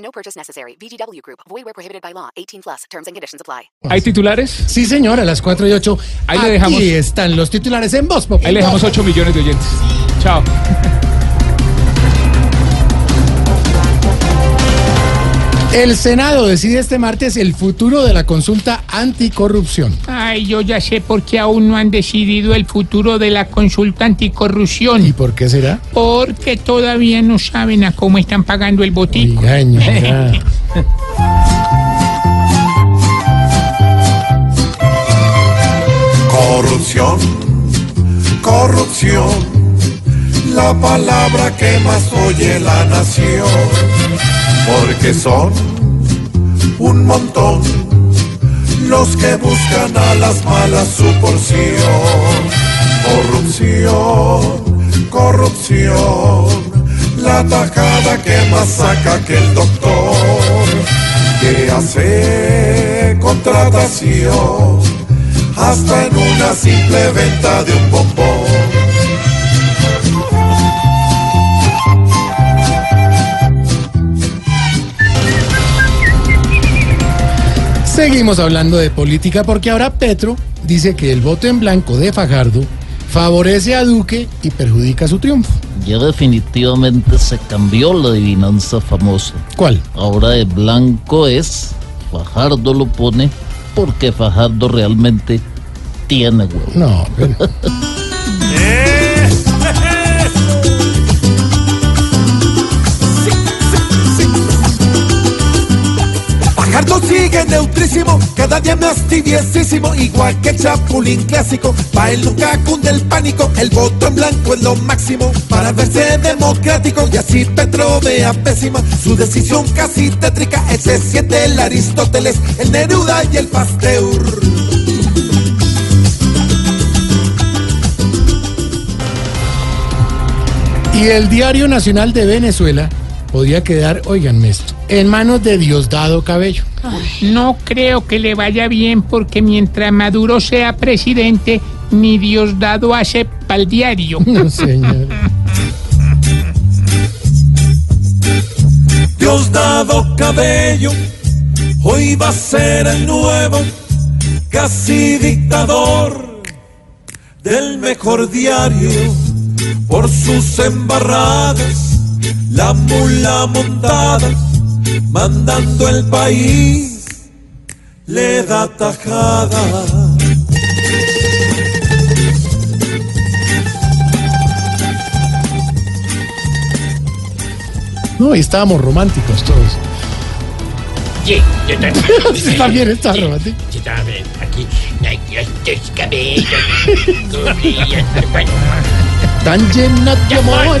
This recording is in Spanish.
No purchase necessary. VGW Group. Void where prohibited by law. 18 plus. Terms and conditions apply. ¿Hay titulares? Sí, señor, a las 4 y 8. Ahí le Aquí dejamos- están los titulares en voz. Populi. Ahí le dejamos 8 millones de oyentes. Chao. El Senado decide este martes el futuro de la consulta anticorrupción. Ay, yo ya sé por qué aún no han decidido el futuro de la consulta anticorrupción. ¿Y por qué será? Porque todavía no saben a cómo están pagando el señora. Corrupción, corrupción, la palabra que más oye la nación, porque son un montón los que buscan a las malas su porción. Corrupción, corrupción, la tajada que más saca que el doctor, que hace contratación hasta en una simple venta de un bombón. Seguimos hablando de política porque ahora Petro dice que el voto en blanco de Fajardo favorece a Duque y perjudica su triunfo. Ya definitivamente se cambió la adivinanza famosa. ¿Cuál? Ahora de blanco es, Fajardo lo pone porque Fajardo realmente tiene huevo. No, pero- cada día más tibiecísimo, igual que Chapulín clásico. Pa' el Lukaku del pánico, el voto en blanco es lo máximo para verse democrático y así Petro vea pésima su decisión casi tétrica. Él se siente el Aristóteles, el Neruda y el Pasteur. Y el Diario Nacional de Venezuela podría quedar, oiganme esto, en manos de Diosdado Cabello. No creo que le vaya bien porque mientras Maduro sea presidente, ni Diosdado hace pa'l diario. No, señor. Diosdado Cabello, hoy va a ser el nuevo, casi dictador del mejor diario, por sus embarradas, la mula montada, mandando el país, le da tajada. No, y estábamos románticos todos. Sí, yo también. Sí, también está romántico. Yo también. Aquí, aquí, estos cabellos. Tan llena de amor.